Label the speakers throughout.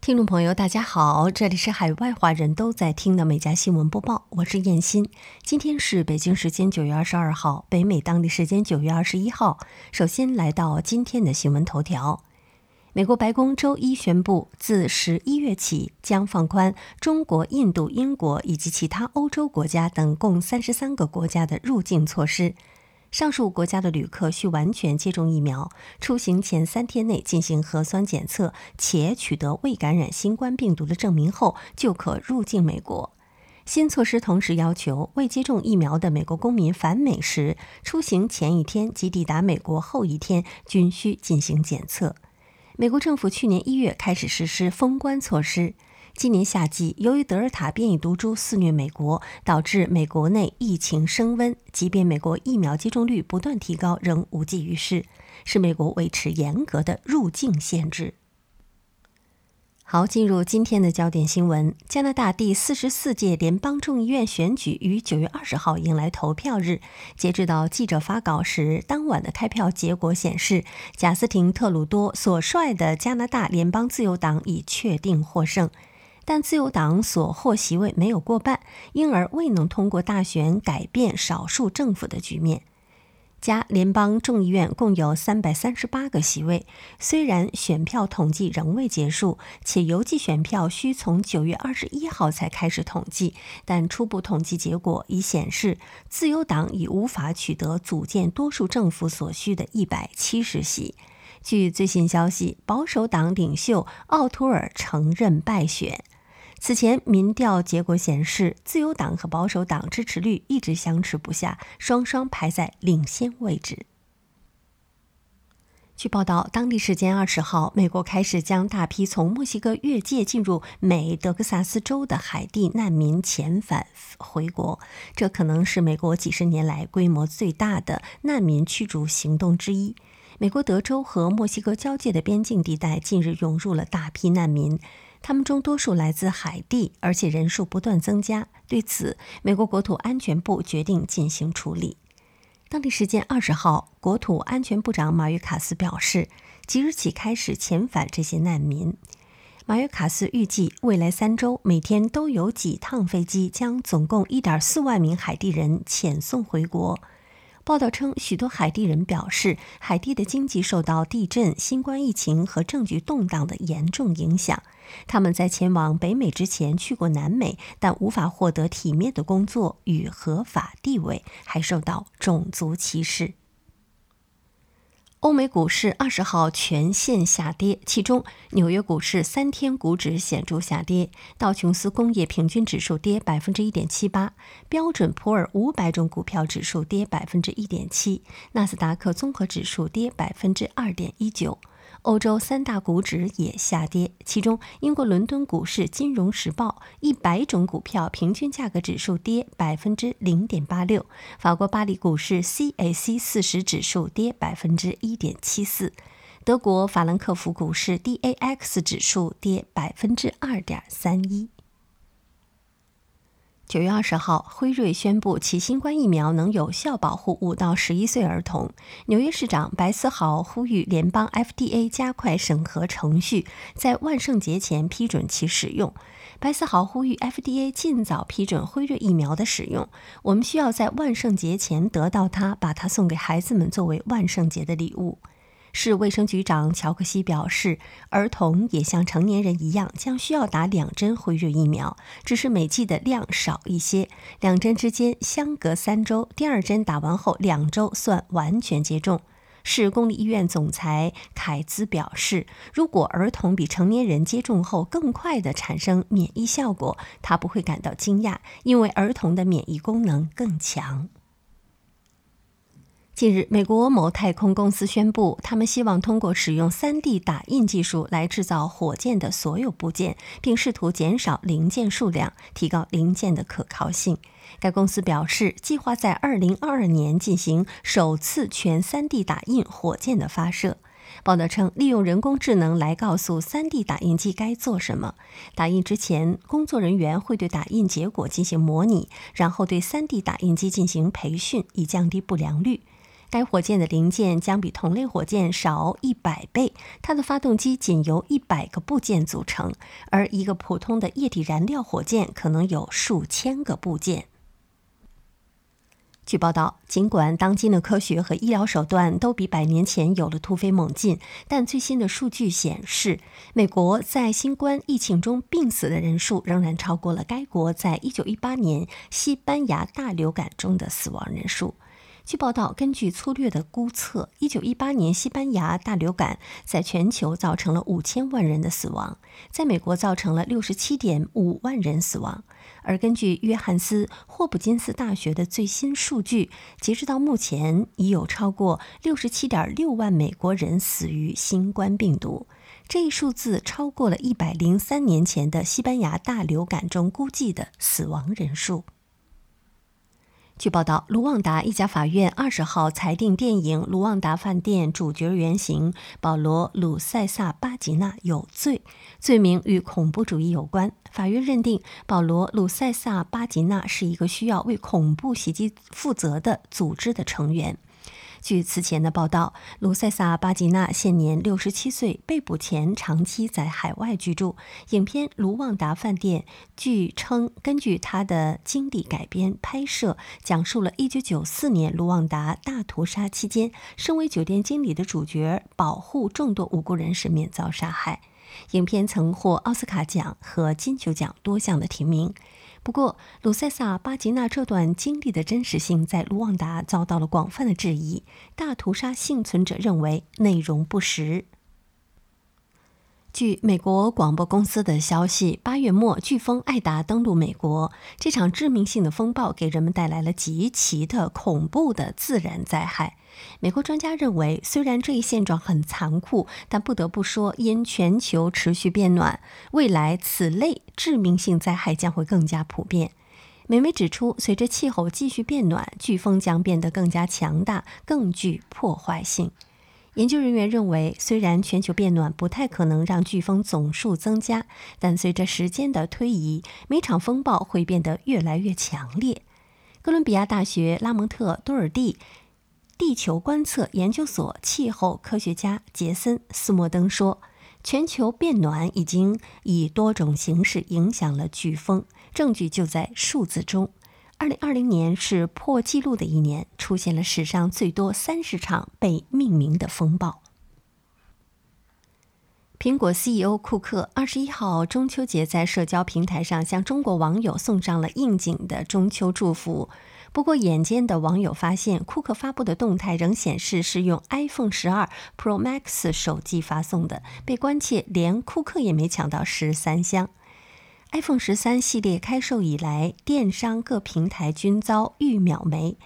Speaker 1: 听众朋友，大家好，这里是海外华人都在听的美家新闻播报，我是燕欣。今天是北京时间九月二十二号，北美当地时间九月二十一号。首先来到今天的新闻头条：美国白宫周一宣布，自十一月起将放宽中国、印度、英国以及其他欧洲国家等共三十三个国家的入境措施。上述国家的旅客需完全接种疫苗，出行前三天内进行核酸检测，且取得未感染新冠病毒的证明后，就可入境美国。新措施同时要求未接种疫苗的美国公民返美时，出行前一天及抵达美国后一天均需进行检测。美国政府去年一月开始实施封关措施。今年夏季，由于德尔塔变异毒株肆虐美国，导致美国内疫情升温。即便美国疫苗接种率不断提高，仍无济于事，是美国维持严格的入境限制。好，进入今天的焦点新闻：加拿大第四十四届联邦众议院选举于九月二十号迎来投票日。截止到记者发稿时，当晚的开票结果显示，贾斯汀·特鲁多所率的加拿大联邦自由党已确定获胜。但自由党所获席位没有过半，因而未能通过大选改变少数政府的局面。加联邦众议院共有三百三十八个席位，虽然选票统计仍未结束，且邮寄选票需从九月二十一号才开始统计，但初步统计结果已显示，自由党已无法取得组建多数政府所需的一百七十席。据最新消息，保守党领袖奥托尔承认败选。此前民调结果显示，自由党和保守党支持率一直相持不下，双双排在领先位置。据报道，当地时间二十号，美国开始将大批从墨西哥越界进入美德克萨斯州的海地难民遣返回国，这可能是美国几十年来规模最大的难民驱逐行动之一。美国德州和墨西哥交界的边境地带近日涌入了大批难民。他们中多数来自海地，而且人数不断增加。对此，美国国土安全部决定进行处理。当地时间二十号，国土安全部长马约卡斯表示，即日起开始遣返这些难民。马约卡斯预计，未来三周每天都有几趟飞机将总共一点四万名海地人遣送回国。报道称，许多海地人表示，海地的经济受到地震、新冠疫情和政局动荡的严重影响。他们在前往北美之前去过南美，但无法获得体面的工作与合法地位，还受到种族歧视。欧美股市二十号全线下跌，其中纽约股市三天股指显著下跌，道琼斯工业平均指数跌百分之一点七八，标准普尔五百种股票指数跌百分之一点七，纳斯达克综合指数跌百分之二点一九。欧洲三大股指也下跌，其中英国伦敦股市《金融时报》一百种股票平均价格指数跌百分之零点八六，法国巴黎股市 CAC 四十指数跌百分之一点七四，德国法兰克福股市 DAX 指数跌百分之二点三一。九月二十号，辉瑞宣布其新冠疫苗能有效保护五到十一岁儿童。纽约市长白思豪呼吁联邦 FDA 加快审核程序，在万圣节前批准其使用。白思豪呼吁 FDA 尽早批准辉瑞疫苗的使用。我们需要在万圣节前得到它，把它送给孩子们作为万圣节的礼物。市卫生局长乔克西表示，儿童也像成年人一样，将需要打两针辉瑞疫苗，只是每剂的量少一些。两针之间相隔三周，第二针打完后两周算完全接种。市公立医院总裁凯兹表示，如果儿童比成年人接种后更快地产生免疫效果，他不会感到惊讶，因为儿童的免疫功能更强。近日，美国某太空公司宣布，他们希望通过使用 3D 打印技术来制造火箭的所有部件，并试图减少零件数量，提高零件的可靠性。该公司表示，计划在2022年进行首次全 3D 打印火箭的发射。报道称，利用人工智能来告诉 3D 打印机该做什么。打印之前，工作人员会对打印结果进行模拟，然后对 3D 打印机进行培训，以降低不良率。该火箭的零件将比同类火箭少一百倍，它的发动机仅由一百个部件组成，而一个普通的液体燃料火箭可能有数千个部件。据报道，尽管当今的科学和医疗手段都比百年前有了突飞猛进，但最新的数据显示，美国在新冠疫情中病死的人数仍然超过了该国在1918年西班牙大流感中的死亡人数。据报道，根据粗略的估测，1918年西班牙大流感在全球造成了5000万人的死亡，在美国造成了67.5万人死亡。而根据约翰斯霍普金斯大学的最新数据，截止到目前，已有超过67.6万美国人死于新冠病毒。这一数字超过了103年前的西班牙大流感中估计的死亡人数。据报道，卢旺达一家法院二十号裁定电影《卢旺达饭店》主角原型保罗·鲁塞萨·巴吉纳有罪，罪名与恐怖主义有关。法院认定保罗·鲁塞萨·巴吉纳是一个需要为恐怖袭击负责的组织的成员。据此前的报道，卢塞萨·巴吉纳现年六十七岁，被捕前长期在海外居住。影片《卢旺达饭店》据称根据他的经历改编拍摄，讲述了一九九四年卢旺达大屠杀期间，身为酒店经理的主角保护众多无辜人士免遭杀害。影片曾获奥斯卡奖和金球奖多项的提名。不过，鲁塞萨·巴吉纳这段经历的真实性在卢旺达遭到了广泛的质疑。大屠杀幸存者认为内容不实。据美国广播公司的消息，八月末，飓风艾达登陆美国。这场致命性的风暴给人们带来了极其的恐怖的自然灾害。美国专家认为，虽然这一现状很残酷，但不得不说，因全球持续变暖，未来此类致命性灾害将会更加普遍。美媒指出，随着气候继续变暖，飓风将变得更加强大，更具破坏性。研究人员认为，虽然全球变暖不太可能让飓风总数增加，但随着时间的推移，每场风暴会变得越来越强烈。哥伦比亚大学拉蒙特多尔蒂地球观测研究所气候科学家杰森·斯莫登说：“全球变暖已经以多种形式影响了飓风，证据就在数字中。”二零二零年是破纪录的一年，出现了史上最多三十场被命名的风暴。苹果 CEO 库克二十一号中秋节在社交平台上向中国网友送上了应景的中秋祝福。不过，眼尖的网友发现，库克发布的动态仍显示是用 iPhone 十二 Pro Max 手机发送的，被关切连库克也没抢到十三香。iPhone 十三系列开售以来，电商各平台均遭遇秒没。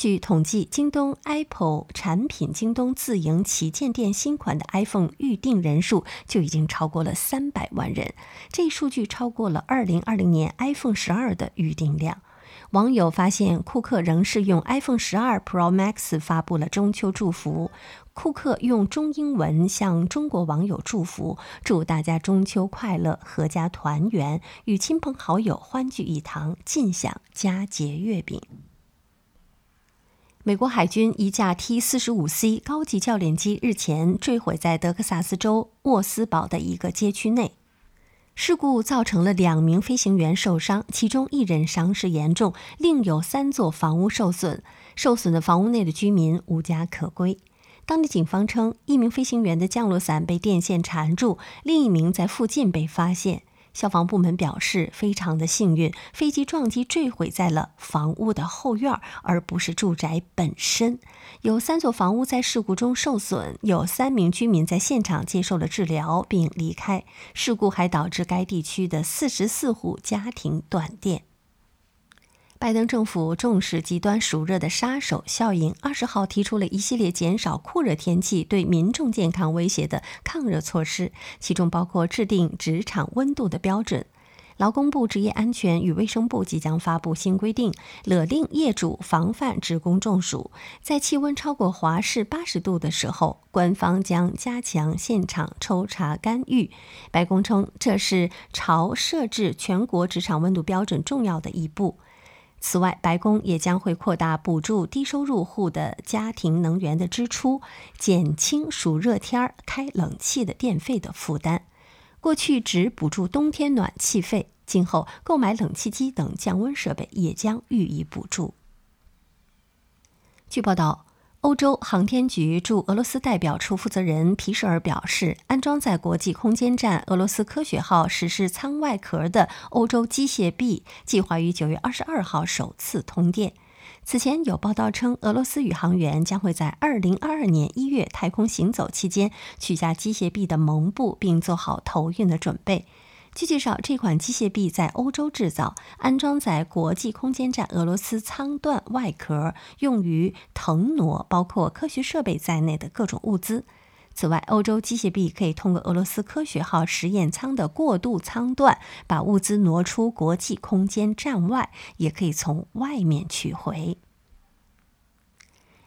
Speaker 1: 据统计，京东 Apple 产品京东自营旗舰店新款的 iPhone 预订人数就已经超过了三百万人，这一数据超过了2020年 iPhone 十二的预订量。网友发现，库克仍是用 iPhone 十二 Pro Max 发布了中秋祝福。库克用中英文向中国网友祝福，祝大家中秋快乐，阖家团圆，与亲朋好友欢聚一堂，尽享佳节月饼。美国海军一架 T 四十五 C 高级教练机日前坠毁在德克萨斯州沃斯堡的一个街区内。事故造成了两名飞行员受伤，其中一人伤势严重，另有三座房屋受损。受损的房屋内的居民无家可归。当地警方称，一名飞行员的降落伞被电线缠住，另一名在附近被发现。消防部门表示，非常的幸运，飞机撞击坠毁在了房屋的后院，而不是住宅本身。有三座房屋在事故中受损，有三名居民在现场接受了治疗并离开。事故还导致该地区的四十四户家庭断电。拜登政府重视极端暑热的杀手效应，二十号提出了一系列减少酷热天气对民众健康威胁的抗热措施，其中包括制定职场温度的标准。劳工部职业安全与卫生部即将发布新规定，勒令业主防范职工中暑。在气温超过华氏八十度的时候，官方将加强现场抽查干预。白宫称，这是朝设置全国职场温度标准重要的一步。此外，白宫也将会扩大补助低收入户的家庭能源的支出，减轻暑热天儿开冷气的电费的负担。过去只补助冬天暖气费，今后购买冷气机等降温设备也将予以补助。据报道。欧洲航天局驻俄罗斯代表处负责人皮舍尔表示，安装在国际空间站俄罗斯科学号实施舱外壳的欧洲机械臂计划于九月二十二号首次通电。此前有报道称，俄罗斯宇航员将会在二零二二年一月太空行走期间取下机械臂的蒙布，并做好投运的准备。据介绍，这款机械臂在欧洲制造，安装在国际空间站俄罗斯舱段外壳，用于腾挪包括科学设备在内的各种物资。此外，欧洲机械臂可以通过俄罗斯科学号实验舱的过渡舱段，把物资挪出国际空间站外，也可以从外面取回。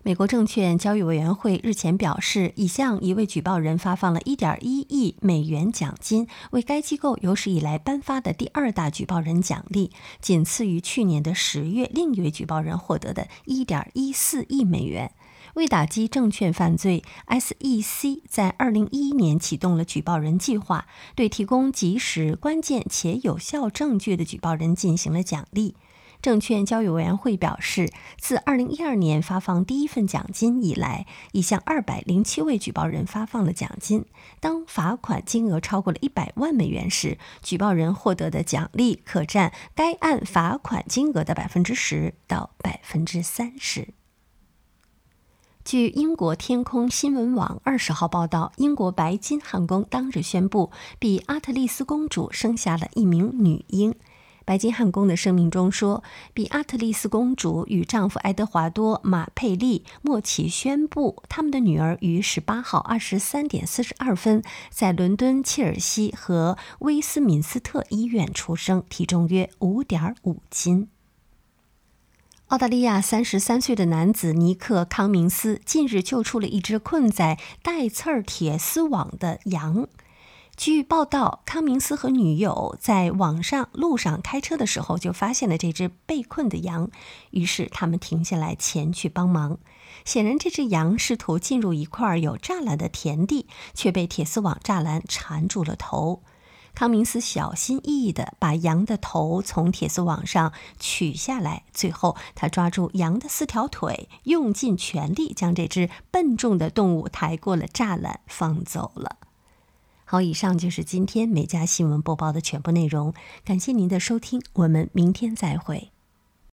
Speaker 1: 美国证券交易委员会日前表示，已向一位举报人发放了1.1亿美元奖金，为该机构有史以来颁发的第二大举报人奖励，仅次于去年的十月另一位举报人获得的1.14亿美元。为打击证券犯罪，SEC 在2011年启动了举报人计划，对提供及时、关键且有效证据的举报人进行了奖励。证券交易委员会表示，自2012年发放第一份奖金以来，已向207位举报人发放了奖金。当罚款金额超过了一百万美元时，举报人获得的奖励可占该案罚款金额的百分之十到百分之三十。据英国天空新闻网二十号报道，英国白金汉宫当日宣布，比阿特丽斯公主生下了一名女婴。白金汉宫的声明中说，比阿特丽斯公主与丈夫爱德华多·马佩利莫奇宣布，他们的女儿于十八号二十三点四十二分在伦敦切尔西和威斯敏斯特医院出生，体重约五点五斤。澳大利亚三十三岁的男子尼克·康明斯近日救出了一只困在带刺儿铁丝网的羊。据报道，康明斯和女友在网上路上开车的时候，就发现了这只被困的羊，于是他们停下来前去帮忙。显然，这只羊试图进入一块有栅栏的田地，却被铁丝网栅栏缠住了头。康明斯小心翼翼地把羊的头从铁丝网上取下来，最后他抓住羊的四条腿，用尽全力将这只笨重的动物抬过了栅栏，放走了。好，以上就是今天每家新闻播报的全部内容。感谢您的收听，我们明天再会。